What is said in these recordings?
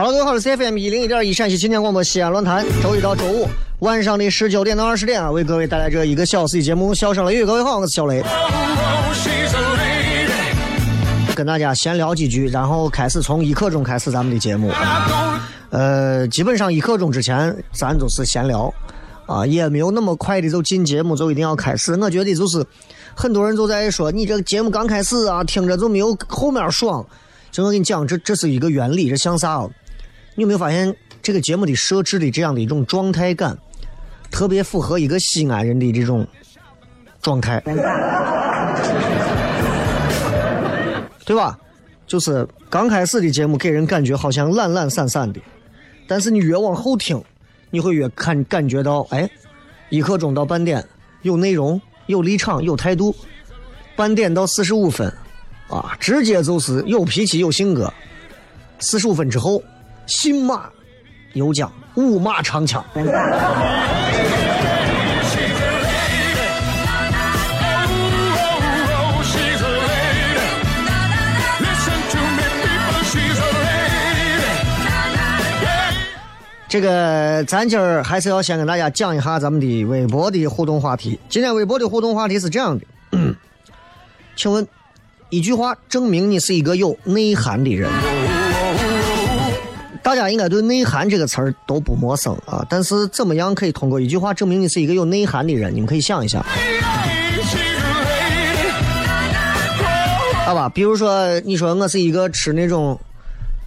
好了，各位好，我是 CFM 一零一点一陕西青年广播西安论坛，周一到周五晚上的十九点到二十点啊，为各位带来这一个小时的节目《笑声雷雨》。各位好，我是小雷，跟大家闲聊几句，然后开始从一刻钟开始咱们的节目。呃，基本上一刻钟之前，咱都是闲聊，啊，也没有那么快的就进节目就一定要开始。我觉得就是很多人都在说，你这个节目刚开始啊，听着就没有后面爽。就我跟你讲，这这是一个原理，这像啥啊？你有没有发现这个节目的设置的这样的一种状态感，特别符合一个西安人的这种状态，对吧？就是刚开始的节目给人感觉好像懒懒散散的，但是你越往后听，你会越看感觉到，哎，一刻钟到半点有内容、有立场、有态度，半点到四十五分，啊，直接就是有脾气、有性格。四十五分之后，新马有将，五马长枪。Oh. 这个咱今儿还是要先跟大家讲一下咱们的微博的互动话题。今天微博的互动话题是这样的，请问一句话证明你是一个有内涵的人。大家应该对“内涵”这个词儿都不陌生啊，但是怎么样可以通过一句话证明你是一个有内涵的人？你们可以想一想，好吧？比如说，你说我是一个吃那种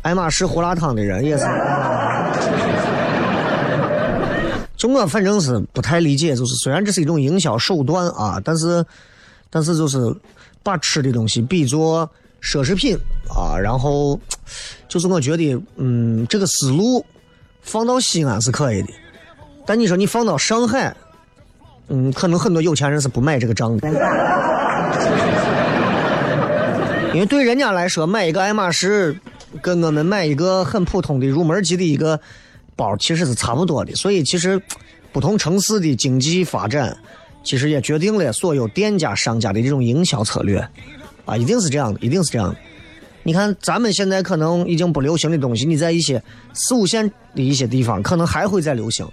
爱马仕胡辣汤的人，也是。就我反正是不太理解，就是虽然这是一种营销手段啊，但是，但是就是把吃的东西比作奢侈品啊，然后就是我觉得，嗯，这个思路放到西安是可以的，但你说你放到上海，嗯，可能很多有钱人是不买这个账的。因为对人家来说，买一个爱马仕，跟我们买一个很普通的入门级的一个包，其实是差不多的。所以，其实不同城市的经济发展，其实也决定了所有店家、商家的这种营销策略，啊，一定是这样的，一定是这样的。你看，咱们现在可能已经不流行的东西，你在一些四五线的一些地方，可能还会再流行。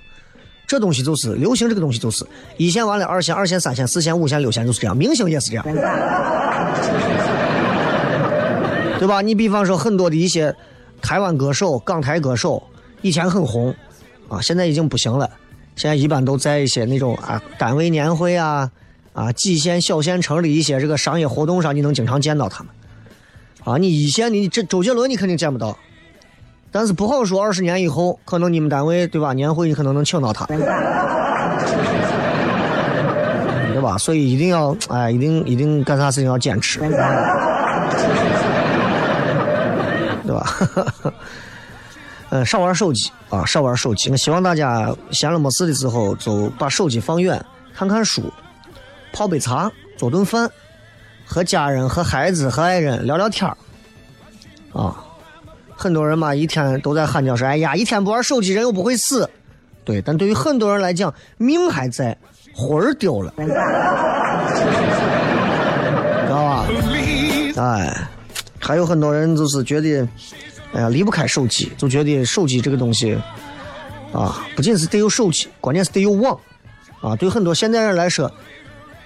这东西就是流行，这个东西就是一线完了，二线、二线、三线、四线、五线、六线就是这样，明星也是这样。对吧？你比方说很多的一些台湾歌手、港台歌手，以前很红，啊，现在已经不行了。现在一般都在一些那种啊单位年会啊、啊几线小县城的一些这个商业活动上，你能经常见到他们。啊，你一线你这周杰伦你肯定见不到，但是不好说，二十年以后，可能你们单位对吧？年会你可能能请到他，对吧？所以一定要哎，一定一定干啥事情要坚持，对吧？嗯，少玩手机啊，少玩手机。我希望大家闲了没事的时候，就把手机放远，看看书，泡杯茶，做顿饭，和家人、和孩子、和爱人聊聊天啊。很多人嘛，一天都在喊叫说：“哎呀，一天不玩手机，人又不会死。”对，但对于很多人来讲，命还在，魂儿丢了，知道吧？哎，还有很多人就是觉得，哎呀，离不开手机，就觉得手机这个东西啊，不仅是得有手机，关键是得有网啊。对很多现代人来说，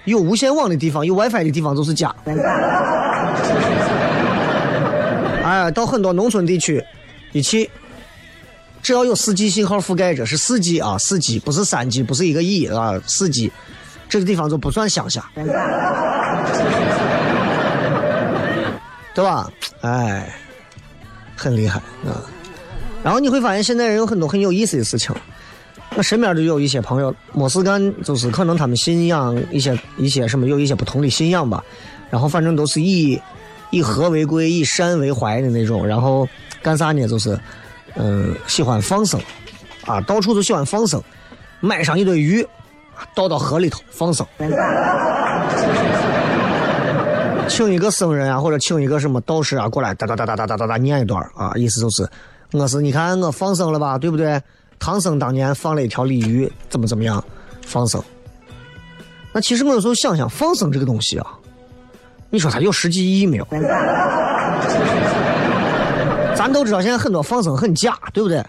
有无线网的地方，有 WiFi 的地方就是家。哎，到很多农村地区，一去，只要有四 G 信号覆盖着，是四 G 啊，四 G 不是三 G，不是一个亿啊，四 G，这个地方就不算乡下，对吧？哎，很厉害啊。然后你会发现，现在人有很多很有意思的事情。我身边就有一些朋友，没事干，就是可能他们信仰一些一些什么，有一些不同的信仰吧。然后反正都是以。以和为贵，以善为怀的那种，然后干啥呢？就是，嗯，喜欢放生，啊，到处都喜欢放生，买上一堆鱼，倒到河里头放生，请一个僧人啊，或者请一个什么道士啊过来，哒哒哒哒哒哒哒哒念一段啊，意思就是，我是你看我放生了吧，对不对？唐僧当年放了一条鲤鱼，怎么怎么样，放生。那其实我有时候想想，放生这个东西啊。你说它有实际意义没有？咱都知道现在很多放生很假，对不对？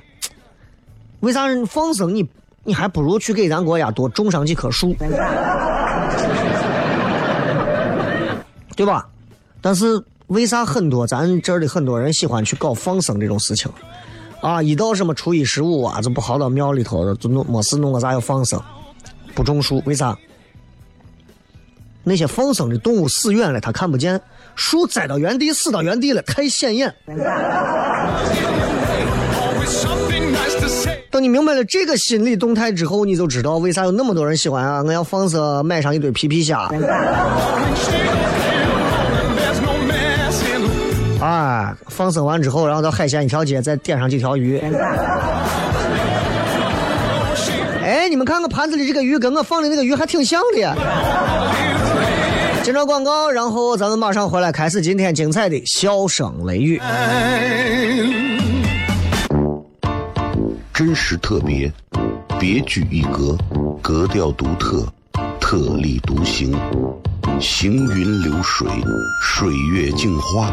为啥放生你你还不如去给咱国家多种上几棵树，对吧？但是为啥很多咱这儿的很多人喜欢去搞放生这种事情？啊，一到什么初一十五啊，就不跑到庙里头，就弄没事弄个啥要放生，不种树，为啥？那些放生的动物死远了，它看不见；树栽到原地，死到原地了，太显眼。等你明白了这个心理动态之后，你就知道为啥有那么多人喜欢啊！我要放生，买上一堆皮皮虾。啊，放生完之后，然后到海鲜一条街，再点上几条鱼。哎，你们看看盘子里这个鱼，跟我放的那个鱼还挺像的呀。接着广告，然后咱们马上回来开始今天精彩的笑声雷雨。真实特别，别具一格，格调独特，特立独行，行云流水，水月镜花，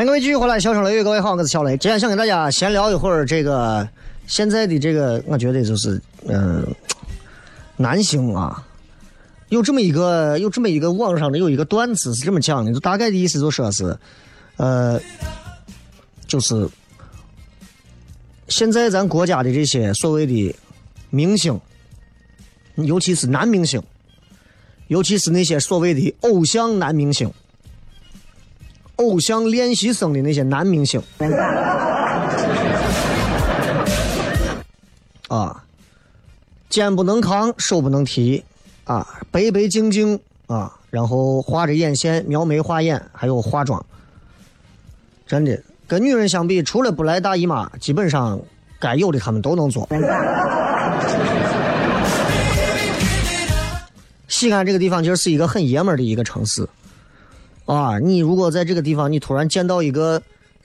欢迎各位继续回来，小声雷雨，各位好，我是小雷。今天想跟大家闲聊一会儿这个现在的这个，我觉得就是嗯、男性啊，有这么一个有这么一个网上的有一个段子是这么讲的，就大概的意思就说是，呃，就是现在咱国家的这些所谓的明星，尤其是男明星，尤其是那些所谓的偶像男明星。偶像练习生的那些男明星，啊，肩不能扛，手不能提，啊，白白净净啊，然后画着眼线、描眉画眼，还有化妆，真的跟女人相比，除了不来大姨妈，基本上该有的他们都能做。西安这个地方其实是一个很爷们儿的一个城市。啊，你如果在这个地方，你突然见到一个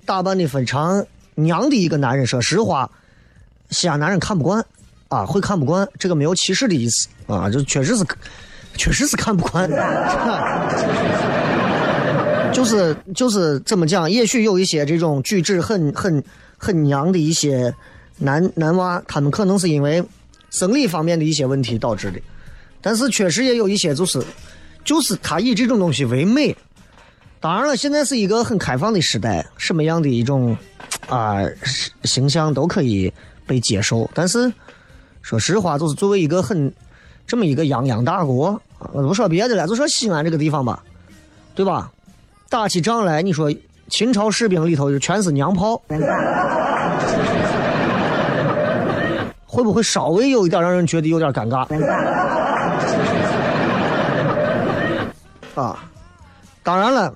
打扮的非常娘的一个男人，说实话，西安男人看不惯，啊，会看不惯，这个没有歧视的意思啊，就确实是，确实是看不惯，就是就是怎么讲，也许有一些这种举止很很很娘的一些男男娃，他们可能是因为生理方面的一些问题导致的，但是确实也有一些就是就是他以这种东西为美。当然了，现在是一个很开放的时代，什么样的一种啊、形象都可以被接受。但是说实话，就是作为一个很这么一个泱泱大国，啊不说别的了，就说西安这个地方吧，对吧？打起仗来，你说秦朝士兵里头就全是娘炮，会不会稍微有一点让人觉得有点尴尬？啊，当然了。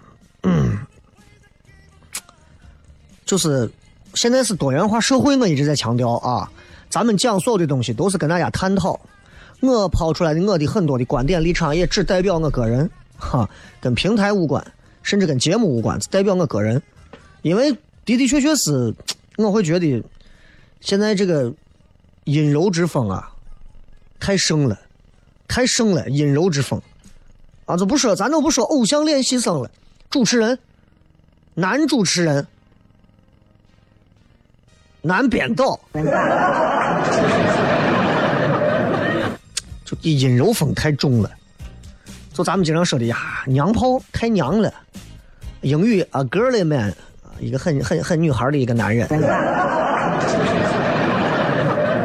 就是现在是多元化社会，我一直在强调啊，咱们讲所有的东西都是跟大家探讨。我抛出来的我的很多的观点立场，也只代表我个人，哈，跟平台无关，甚至跟节目无关，只代表我个人。因为的的确确是，我会觉得现在这个阴柔之风啊，太盛了，太盛了，阴柔之风啊，就不说咱都不说偶像练习生了，主持人，男主持人。男编导，就阴柔风太重了。就咱们经常说的呀，娘炮太娘了。英语啊，girly man，一个很很很女孩的一个男人。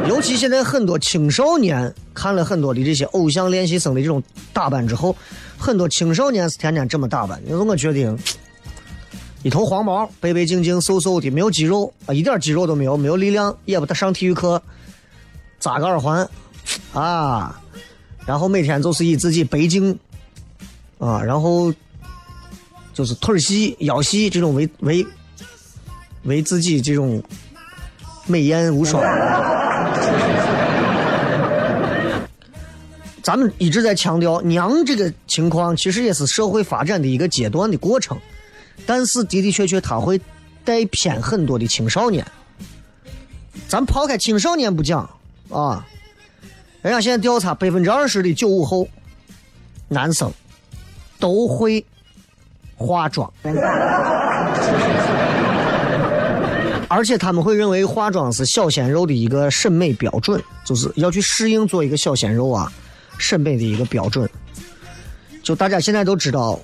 尤其现在很多青少年看了很多的这些偶像练习生的这种打扮之后，很多青少年是天天这么打扮。因为我觉得。一头黄毛，白白净净、瘦瘦的，没有肌肉啊，一点肌肉都没有，没有力量，也不得上体育课，扎个耳环，啊，然后每天就是以自己背镜，啊，然后就是腿细、腰细这种为为为自己这种美艳无双。咱们一直在强调娘这个情况，其实也是社会发展的一个阶段的过程。但是的的确确，他会带偏很多的青少年。咱抛开青少年不讲啊，人家现在调查，百分之二十的九五后男生都会化妆，而且他们会认为化妆是小鲜肉的一个审美标准，就是要去适应做一个小鲜肉啊审美的一个标准。就大家现在都知道。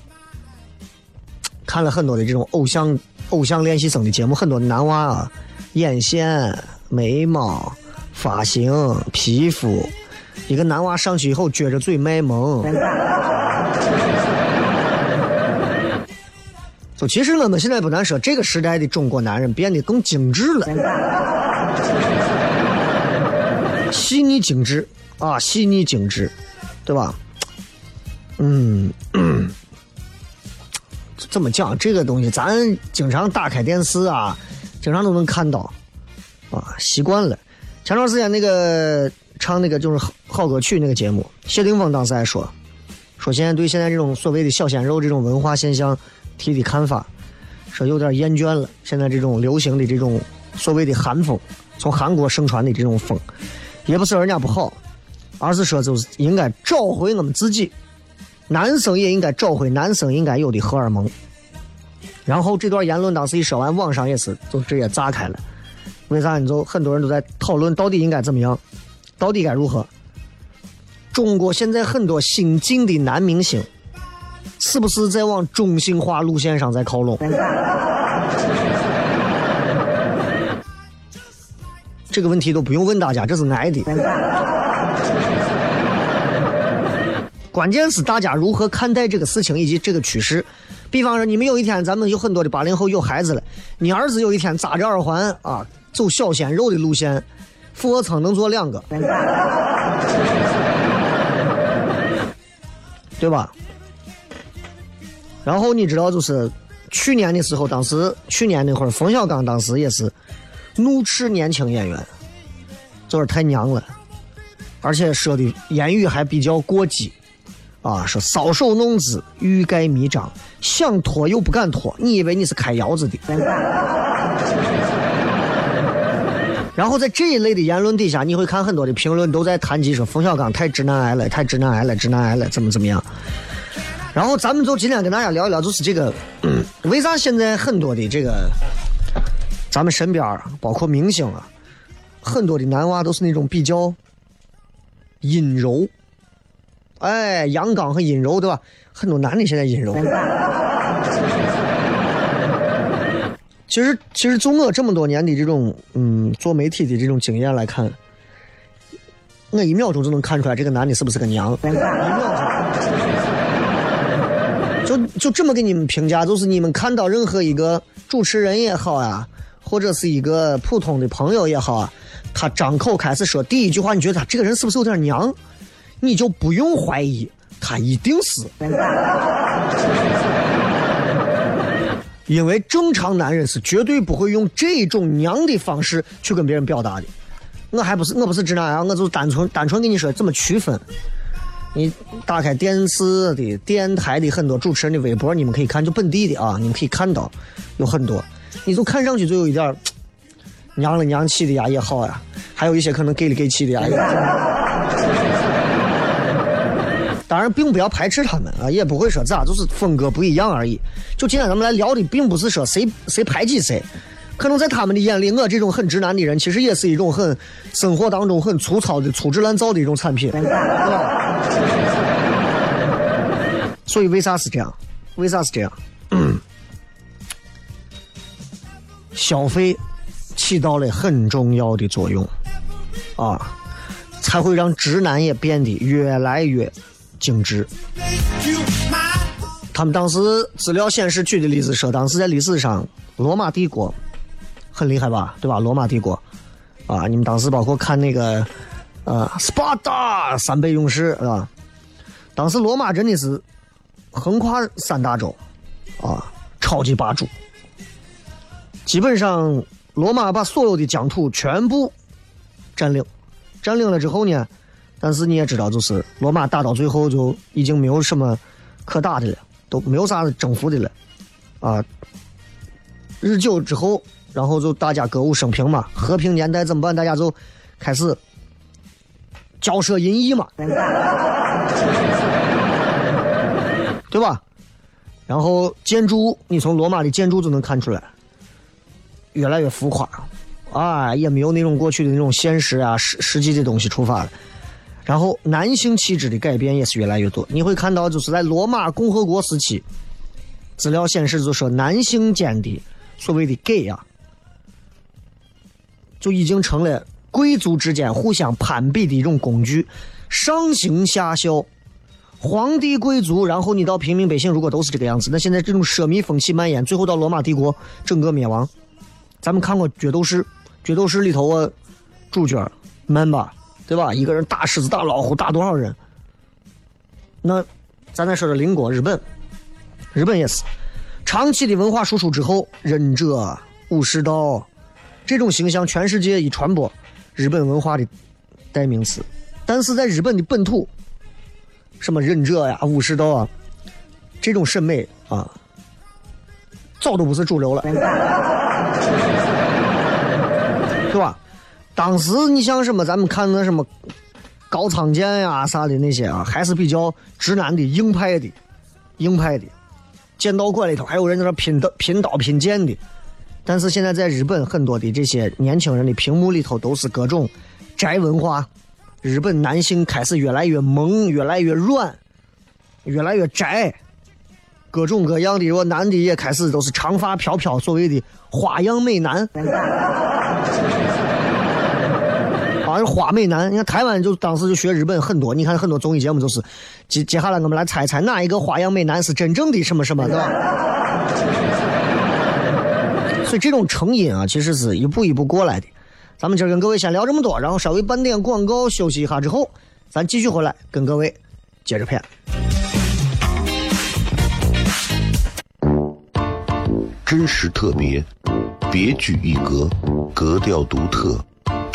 看了很多的这种偶像偶像练习生的节目，很多男娃啊，眼线、眉毛、发型、皮肤，一个男娃上去以后撅着嘴卖萌。就其实我们现在不难说，这个时代的中国男人变得更精致了，细腻精致啊，细腻精致，对吧？嗯。怎么讲这个东西？咱经常打开电视啊，经常都能看到，啊，习惯了。前段时间那个唱那个就是好歌曲那个节目，谢霆锋当时还说，说现在对现在这种所谓的小鲜肉这种文化现象提的看法，说有点厌倦了。现在这种流行的这种所谓的韩风，从韩国盛传的这种风，也不是人家不好，而是说就是应该找回我们自己。男生也应该找回男生应该有的荷尔蒙，然后这段言论当时一说完，网上也是就直接炸开了。为啥？你就很多人都在讨论到底应该怎么样，到底该如何？中国现在很多新晋的男明星，是不是在往中性化路线上在靠拢？这个问题都不用问大家，这是挨的。关键是大家如何看待这个事情以及这个趋势。比方说，你们有一天，咱们有很多的八零后有孩子了，你儿子有一天扎着耳环啊，走小鲜肉的路线，俯卧撑能做两个，对吧？然后你知道，就是去年的时候，当时去年那会儿，冯小刚当时也是怒斥年轻演员，就是太娘了，而且说的言语还比较过激。啊，说搔首弄姿、欲盖弥彰，想脱又不敢脱，你以为你是开窑子的？然后在这一类的言论底下，你会看很多的评论都在谈及说冯小刚太直男癌了，太直男癌了，直男癌了，怎么怎么样？然后咱们就今天跟大家聊一聊，就是这个，为啥现在很多的这个，咱们身边包括明星啊，很多的男娃都是那种比较阴柔。哎，阳刚和阴柔，对吧？很多男的现在阴柔。其实，其实从我这么多年的这种嗯做媒体的这种经验来看，我一秒钟就能看出来这个男的是不是个娘。一秒钟，就就这么给你们评价，就是你们看到任何一个主持人也好啊，或者是一个普通的朋友也好啊，他张口开始说第一句话，你觉得他这个人是不是有点娘？你就不用怀疑，他一定是，因为正常男人是绝对不会用这种娘的方式去跟别人表达的。我还不是我不是直男啊，我就单纯单纯跟你说怎么区分。你打开电视的、电台的很多主持人的微博，你们可以看，就本地的啊，你们可以看到有很多，你就看上去就有一点 娘了娘气的呀也好呀，还有一些可能给了给气的呀也好。当然，并不要排斥他们啊，也不会说咋，就是风格不一样而已。就今天咱们来聊的，并不是说谁谁排挤谁，可能在他们的眼里，我这种很直男的人，其实也是一种很生活当中很粗糙的粗制滥造的一种产品，对吧？所以为啥是这样？为啥是这样？消费起到了很重要的作用啊，才会让直男也变得越来越。精致。他们当时资料显示举的例子说，当时在历史上，罗马帝国很厉害吧，对吧？罗马帝国啊，你们当时包括看那个呃，斯巴达三倍勇士啊，当时罗马真的是横跨三大洲啊，超级霸主。基本上，罗马把所有的疆土全部占领，占领了之后呢？但是你也知道，就是罗马打到最后就已经没有什么可打的了，都没有啥征服的了，啊！日久之后，然后就大家歌舞升平嘛，和平年代怎么办？大家就开始交涉银翼嘛，对吧？然后建筑，你从罗马的建筑就能看出来，越来越浮夸，啊，也没有那种过去的那种现实啊、实实际的东西出发了。然后男性气质的改变也是越来越多，你会看到就是在罗马共和国时期，资料显示就说男性间的所谓的 gay 啊，就已经成了贵族之间互相攀比的一种工具，上行下效，皇帝贵族，然后你到平民百姓，如果都是这个样子，那现在这种奢靡风气蔓延，最后到罗马帝国整个灭亡。咱们看过《角斗士》，《角斗士》里头啊，主角曼巴。对吧？一个人打狮子、打老虎、打多少人？那咱再说说邻国日本，日本也是长期的文化输出之后，忍者、武士道这种形象，全世界一传播，日本文化的代名词。但是在日本的本土，什么忍者呀、武士道啊，这种审美啊，早都不是主流了，当时你像什么，咱们看那什么高仓健呀啥的那些啊，还是比较直男的硬派的，硬派的。剑道馆里头还有人在那拼刀、拼刀、拼剑的。但是现在在日本很多的这些年轻人的屏幕里头都是各种宅文化，日本男性开始越来越萌，越来越软，越来越宅，各种各样的，我男的也开始都是长发飘飘，所谓的花样美男。好像花美男，你看台湾就当时就学日本很多，你看很多综艺节目就是接接下来我们来猜猜哪一个花样美男是真正的什么什么，对吧？所以这种成瘾啊，其实是一步一步过来的。咱们今儿跟各位先聊这么多，然后稍微半点广告，休息一下之后，咱继续回来跟各位接着片。真实特别，别具一格，格调独特，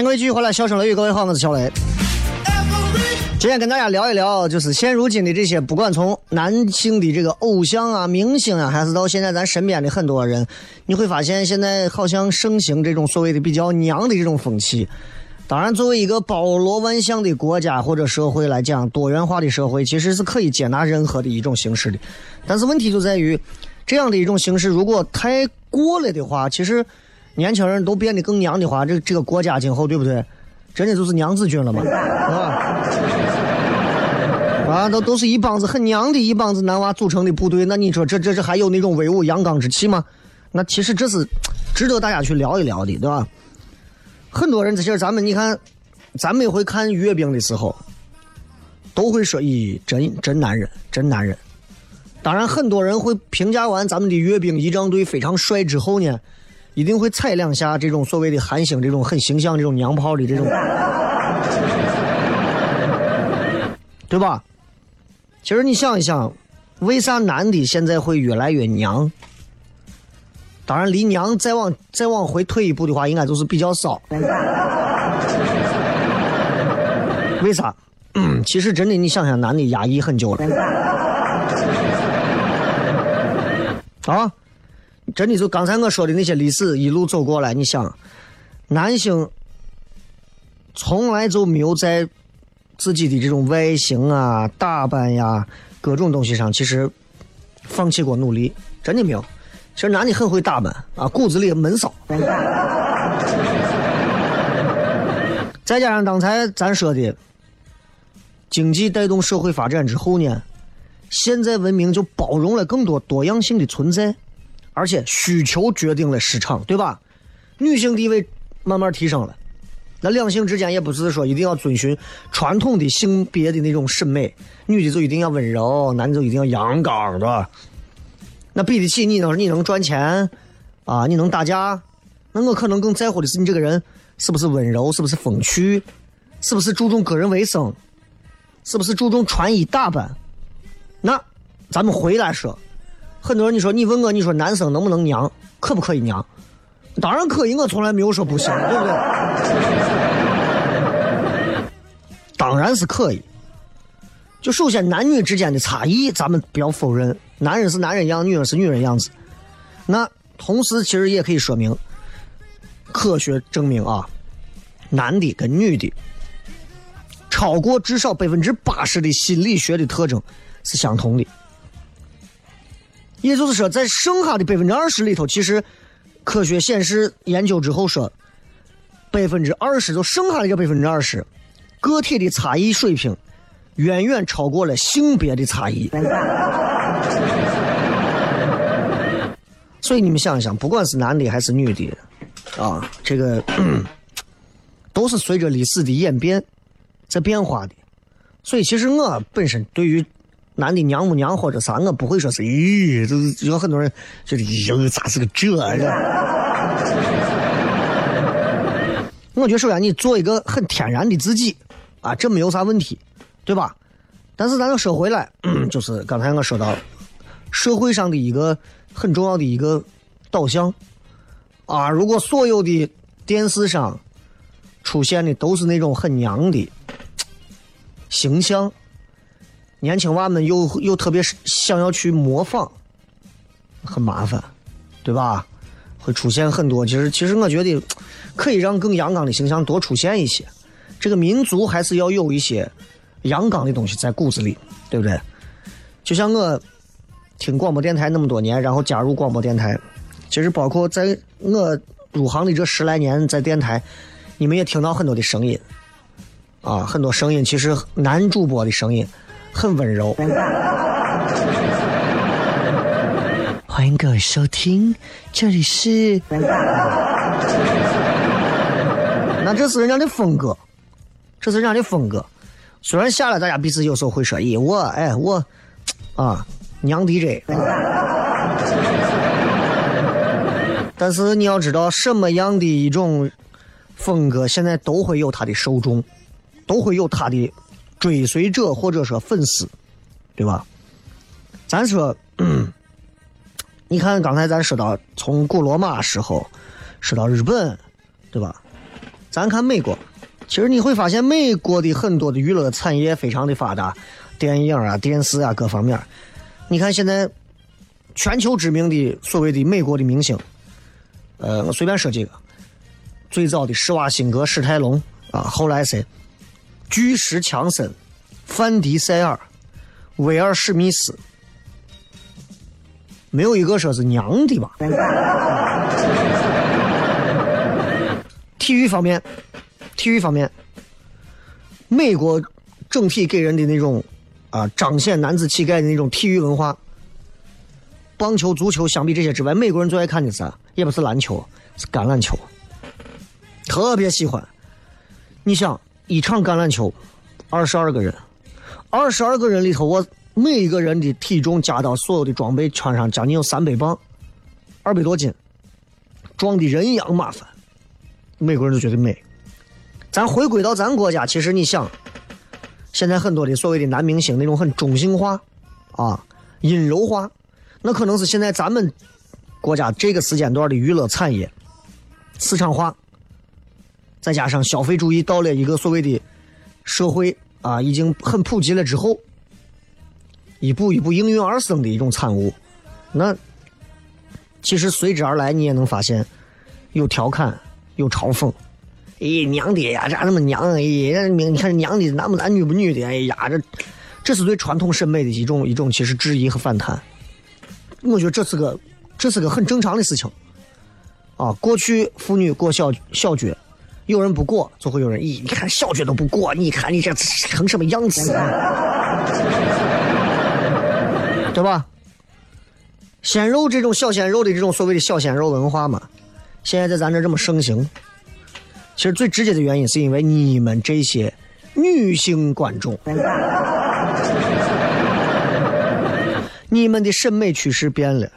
欢迎各位继续回来，笑声雷雨，各位好，我是小雷。今天跟大家聊一聊，就是现如今的这些，不管从男性的这个偶像啊、明星啊，还是到现在咱身边的很多人，你会发现现在好像盛行这种所谓的比较娘的这种风气。当然，作为一个包罗万象的国家或者社会来讲，多元化的社会其实是可以接纳任何的一种形式的。但是问题就在于，这样的一种形式如果太过了的话，其实。年轻人都变得更娘的话，这这个国家今后对不对？真的就是娘子军了嘛？啊，啊，都都是一帮子很娘的一帮子男娃组成的部队，那你说这这这还有那种威武阳刚之气吗？那其实这是值得大家去聊一聊的，对吧？很多人这些咱们你看，咱每回看阅兵的时候，都会说：“咦，真真男人，真男人。”当然，很多人会评价完咱们的阅兵仪仗队非常帅之后呢。一定会踩两下这种所谓的韩星，这种很形象、这种娘炮的这种，对吧？其实你想一想，为啥男的现在会越来越娘？当然，离娘再往再往回退一步的话，应该就是比较少。为啥？其实真的，你想想，男的压抑很久了。啊？真的就刚才我说的那些历史一路走过来，你想，男性从来就没有在自己的这种外形啊、打扮呀各种东西上，其实放弃过努力，真的没有。其实男的很会打扮啊，骨子里闷骚。再加上刚才咱说的，经济带动社会发展之后呢，现在文明就包容了更多多样性的存在。而且需求决定了市场，对吧？女性地位慢慢提升了，那两性之间也不是说一定要遵循传统的性别的那种审美，女的就一定要温柔，男的就一定要阳刚，对吧？那比得起你能你能赚钱啊，你能打架，那我可能更在乎的是你这个人是不是温柔，是不是风趣，是不是注重个人卫生，是不是注重穿衣打扮。那咱们回来说，很多人你说你问我，你说男生能不能娘，可不可以娘？当然可以，我从来没有说不行，对不对？当然是可以。就首先男女之间的差异，咱们不要否认，男人是男人样，女人是女人样子。那同时其实也可以说明，科学证明啊，男的跟女的超过至少百分之八十的心理学的特征是相同的。也就是说，在剩下的百分之二十里头，其实科学显示研究之后说，百分之二十就剩下的这百分之二十，个体的差异水平远远超过了性别的差异。所以你们想一想，不管是男的还是女的，啊，这个 都是随着历史的演变在变化的。所以其实我本身对于男的娘不娘或者啥，我不会说是，咦，就是有很多人觉得，咦，咋是个这？我觉得首先你做一个很天然的自己，啊，这没有啥问题，对吧？但是咱要说回来，就是刚才我说到社会上的一个很重要的一个导向，啊，如果所有的电视上出现的都是那种很娘的形象。年轻娃们又又特别想要去模仿，很麻烦，对吧？会出现很多。其实，其实我觉得可以让更阳刚的形象多出现一些。这个民族还是要有一些阳刚的东西在骨子里，对不对？就像我听广播电台那么多年，然后加入广播电台，其实包括在我入行的这十来年，在电台，你们也听到很多的声音啊，很多声音，其实男主播的声音。很温柔。欢迎各位收听，这里是。那这是人家的风格，这是人家的风格。虽然下来大家彼此有时候会说：“咦，我哎我啊娘 DJ。”但是你要知道，什么样的一种风格，现在都会有他的受众，都会有他的。追随者或者说粉丝，对吧？咱说，你看刚才咱说到从古罗马时候说到日本，对吧？咱看美国，其实你会发现美国的很多的娱乐产业非常的发达，电影啊、电视啊各方面。你看现在全球知名的所谓的美国的明星，呃，我随便说几个，最早的施瓦辛格、史泰龙啊，后来谁？巨石强森、范迪塞尔、威尔史密斯，没有一个说是娘的吧？体育方面，体育方面，美国整体给人的那种啊彰显男子气概的那种体育文化，棒球、足球相比这些之外，美国人最爱看的是，也不是篮球，是橄榄球，特别喜欢。你想？一场橄榄球，二十二个人，二十二个人里头，我每一个人的体重加到所有的装备穿上，将近有三百磅，二百多斤，壮的人仰马翻。美国人都觉得美。咱回归到咱国家，其实你想，现在很多的所谓的男明星那种很中性化，啊，阴柔化，那可能是现在咱们国家这个时间段的娱乐产业市场化。再加上消费主义到了一个所谓的社会啊，已经很普及了之后，一步一步应运而生的一种产物。那其实随之而来，你也能发现有调侃，有嘲讽。哎，娘的呀，咋那么娘？哎，你看娘的男不男女不女的？哎呀，这这是对传统审美的一种一种其实质疑和反弹。我觉得这是个这是个很正常的事情。啊，过去妇女过小小脚。有人不过，就会有人咦？你看小学都不过，你看你这成什么样子？对吧？鲜肉这种小鲜肉的这种所谓的小鲜肉文化嘛，现在在咱这这么盛行。其实最直接的原因是因为你们这些女性观众，你们的审美趋势变了。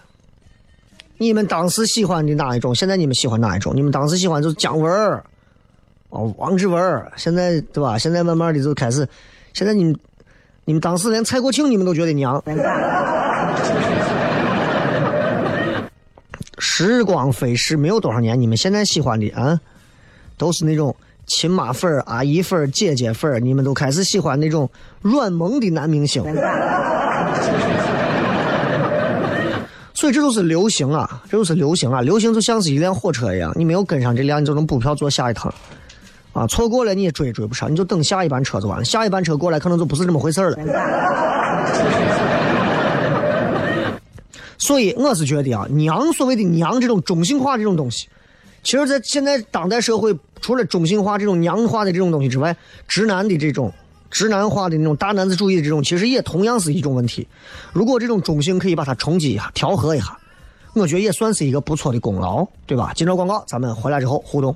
你们当时喜欢的哪一种，现在你们喜欢哪一种？你们当时喜欢就是姜文儿，哦，王志文，现在对吧？现在慢慢的就开始，现在你们，你们当时连蔡国庆你们都觉得娘。时光飞逝，没有多少年，你们现在喜欢的啊，都是那种亲妈粉儿、阿姨粉儿、姐姐粉儿，你们都开始喜欢那种软萌的男明星。所以这都是流行啊，这都是流行啊，流行就像是一辆火车一样，你没有跟上这辆，你就能补票坐下一趟，啊，错过了你也追也追不上，你就等下一班车就完了，下一班车过来可能就不是这么回事了。所以我是觉得啊，娘所谓的娘这种中性化这种东西，其实，在现在当代社会，除了中性化这种娘化的这种东西之外，直男的这种直男化的那种大男子主义的这种，其实也同样是一种问题。如果这种中性可以把它冲击一下、调和一下，我觉得也算是一个不错的功劳，对吧？今朝广告，咱们回来之后互动。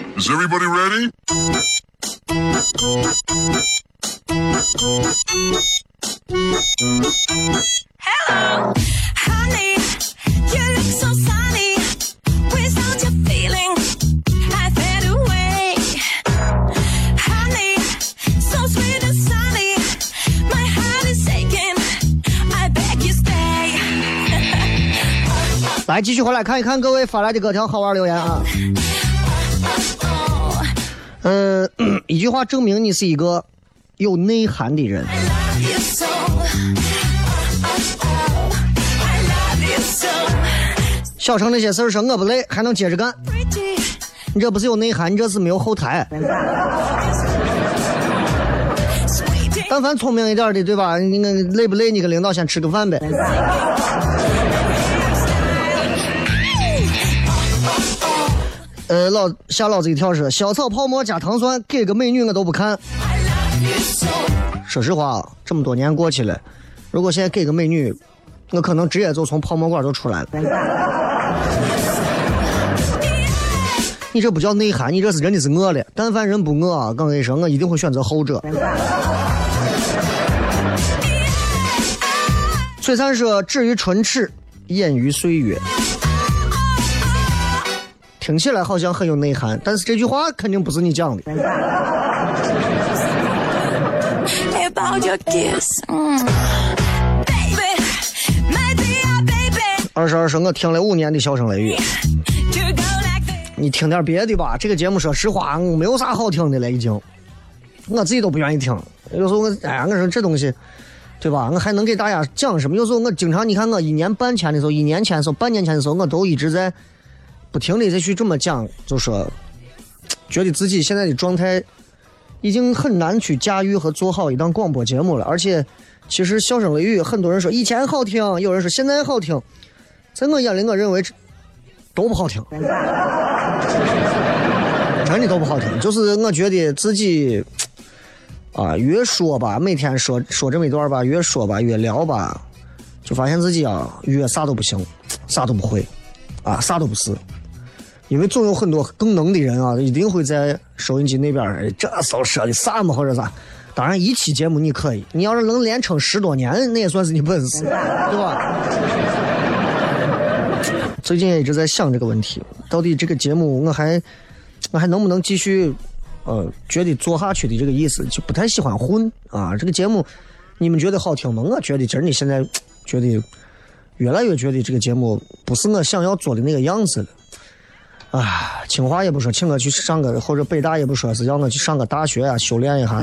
Is everybody ready? Honey, you look so sunny. Without your feeling, I fade away. Honey, so sweet and sunny. My heart is aching. I beg you stay. 来，继续回来看一看各位发来的各条好玩留言啊。 嗯、一句话证明你是一个有内涵的人。小城那些事儿说我不累，还能接着干，你这不是有内涵，你这是没有后台。但凡聪明一点的，对吧？你那累不累？你跟领导先吃个饭呗。呃，老吓老子一跳是小草泡沫加糖蒜，给个美女我都不看。说实话，这么多年过去了，如果现在给个美女，我可能直接就从泡沫馆就出来了。你这不叫内涵，你这是真的是饿了。但凡人不饿，我跟你说，我一定会选择后者。璀璨说：“至于唇齿，掩于岁月。”听起来好像很有内涵，但是这句话肯定不是你讲的。Mm. 二十二说：“我听了五年的笑声雷雨.你听点别的吧。这个节目说实话，我没有啥好听的了，已经，我自己都不愿意听。有时候我，哎呀，我说这东西，对吧？我还能给大家讲什么？有时候我经常，你看我一年半前的时候，一年前的时候，半年前的时候，我都一直在不停的再去这么讲，就说，觉得自己现在的状态已经很难去驾驭和做好一档广播节目了。而且，其实笑声雷雨，很多人说以前好听，有人说现在好听，在我眼里，我认为这都不好听。真的都不好听。就是我觉得自己 啊，越说吧，每天说说这么一段吧，越说吧，越聊吧，就发现自己啊，越啥都不行，啥都不会，啊，啥都不是。因为总有很多更能的人啊，一定会在收音机那边这骚说的啥嘛或者啥。当然，一期节目你可以，你要是能连撑十多年，那也算是你本事，对吧？最近也一直在想这个问题，到底这个节目我还我还能不能继续？呃，觉得做下去的这个意思，就不太喜欢混啊。这个节目你们觉得好听吗？我觉得真的现在觉得越来越觉得这个节目不是我想要做的那个样子了。啊，清华也不说请我去上个，或者北大也不说是让我去上个大学啊，修炼一下。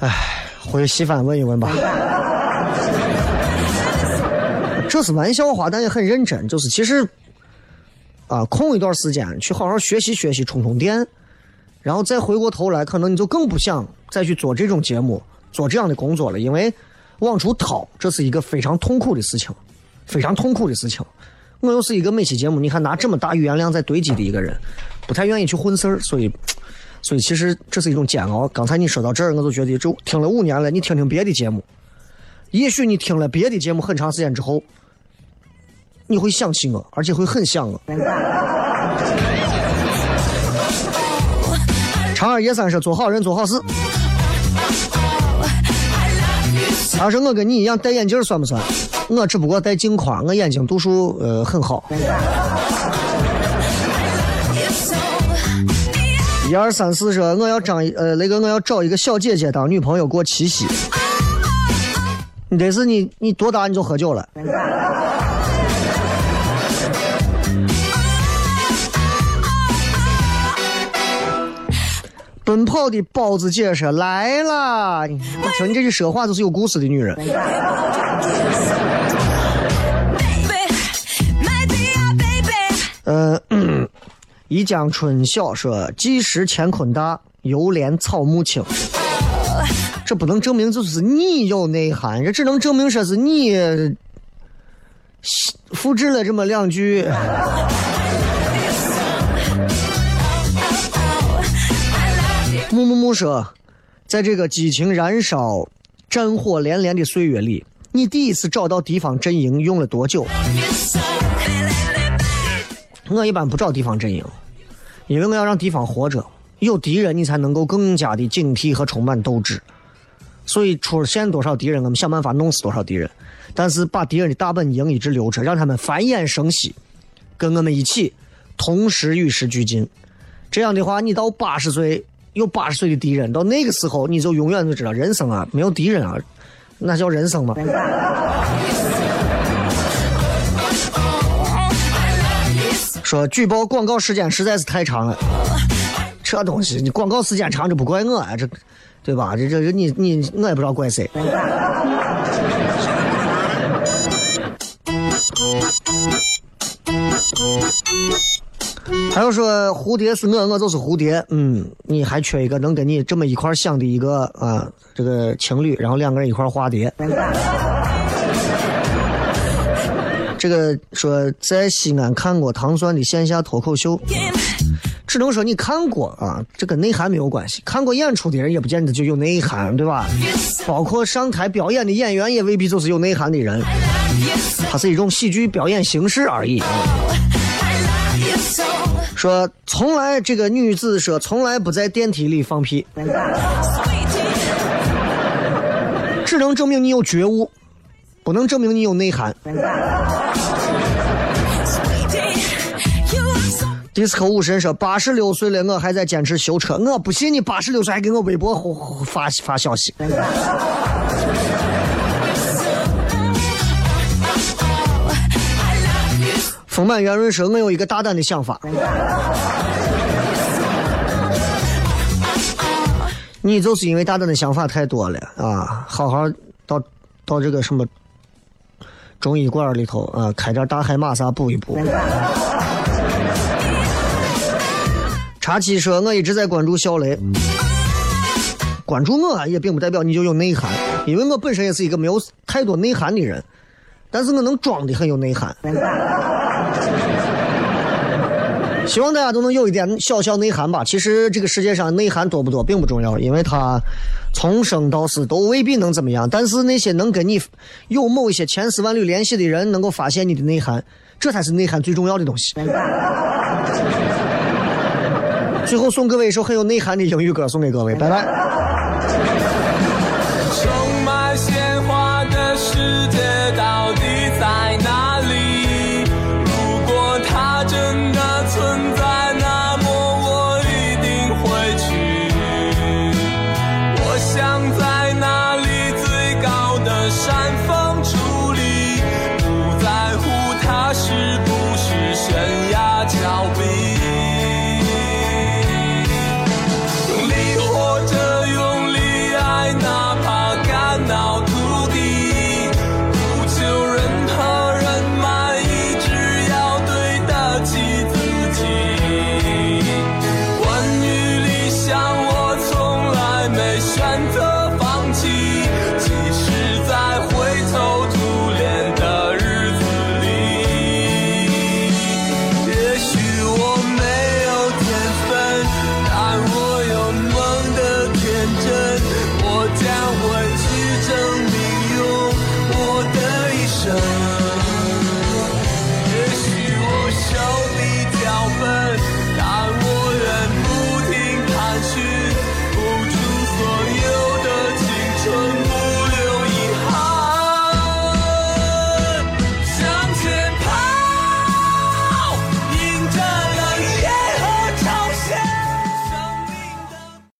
唉，回西番问一问吧。这是玩笑话，但也很认真。就是其实，啊，空一段时间去好好学习学习，充充电，然后再回过头来，可能你就更不想再去做这种节目，做这样的工作了，因为往出掏，这是一个非常痛苦的事情，非常痛苦的事情。我又是一个每期节目，你看拿这么大语言量在堆积的一个人，不太愿意去混事儿，所以，所以其实这是一种煎熬。刚才你说到这儿，我就觉得，就听了五年了，你听听别的节目，也许你听了别的节目很长时间之后，你会想起我，而且会很想我。长安夜三说：“做好人，做好事。”他说：“我跟你一样戴眼镜算不算？我只不过戴镜框，我眼睛度数呃很好。”一二三四说：“我要找呃那个我要找一个小姐姐当女朋友过七夕。”你这是你你多大你就喝酒了？奔跑的包子姐说来了，你说你这句说话都是有故事的女人。呃，一江春晓说：“既食乾坤大，犹怜草木青。”这不能证明就是你有内涵，这只能证明说是你复制了这么两句。木木木说，在这个激情燃烧、战火连连的岁月里，你第一次找到地方阵营用了多久？我一般不找地方阵营，因为我要让地方活着，有敌人你才能够更加的警惕和充满斗志。所以出现多少敌人，我们想办法弄死多少敌人，但是把敌人的大本营一直留着，让他们繁衍生息，跟我们一起同时与时俱进。这样的话，你到八十岁有八十岁的敌人，到那个时候你就永远就知道人生啊没有敌人啊，那叫人生吗？说举报广告时间实在是太长了，这东西你广告时间长这不怪我啊，这对吧？这这这你你我也不知道怪谁。还有说蝴蝶是我，我就是蝴蝶。嗯，你还缺一个能跟你这么一块想的一个啊，这个情侣，然后两个人一块化蝶。这个说在西安看过糖蒜的线下脱口秀，只能说你看过啊，这跟内涵没有关系。看过演出的人也不见得就有内涵，对吧？包括上台表演的演员也未必就是有内涵的人，它是一种喜剧表演形式而已。说从来这个女子说从来不在电梯里放屁，只能证明你有觉悟，不能证明你有内涵。迪斯科武神说：“八十六岁了，我还在坚持修车，我不信你八十六岁还给我微博发发消息。”丰满圆润说：“我有一个大胆的想法，你就是因为大胆的想法太多了啊！好好到到这个什么中医馆里头啊，开点大海马啥补一补。”茶七说：“我一直在关注小雷，关注我也并不代表你就有内涵，因为我本身也是一个没有太多内涵的人，但是我能装的很有内涵。”希望大家都能有一点小小内涵吧。其实这个世界上内涵多不多并不重要，因为他从生到死都未必能怎么样。但是那些能跟你有某一些千丝万缕联系的人，能够发现你的内涵，这才是内涵最重要的东西。最后送各位一首很有内涵的英语歌，送给各位，拜拜。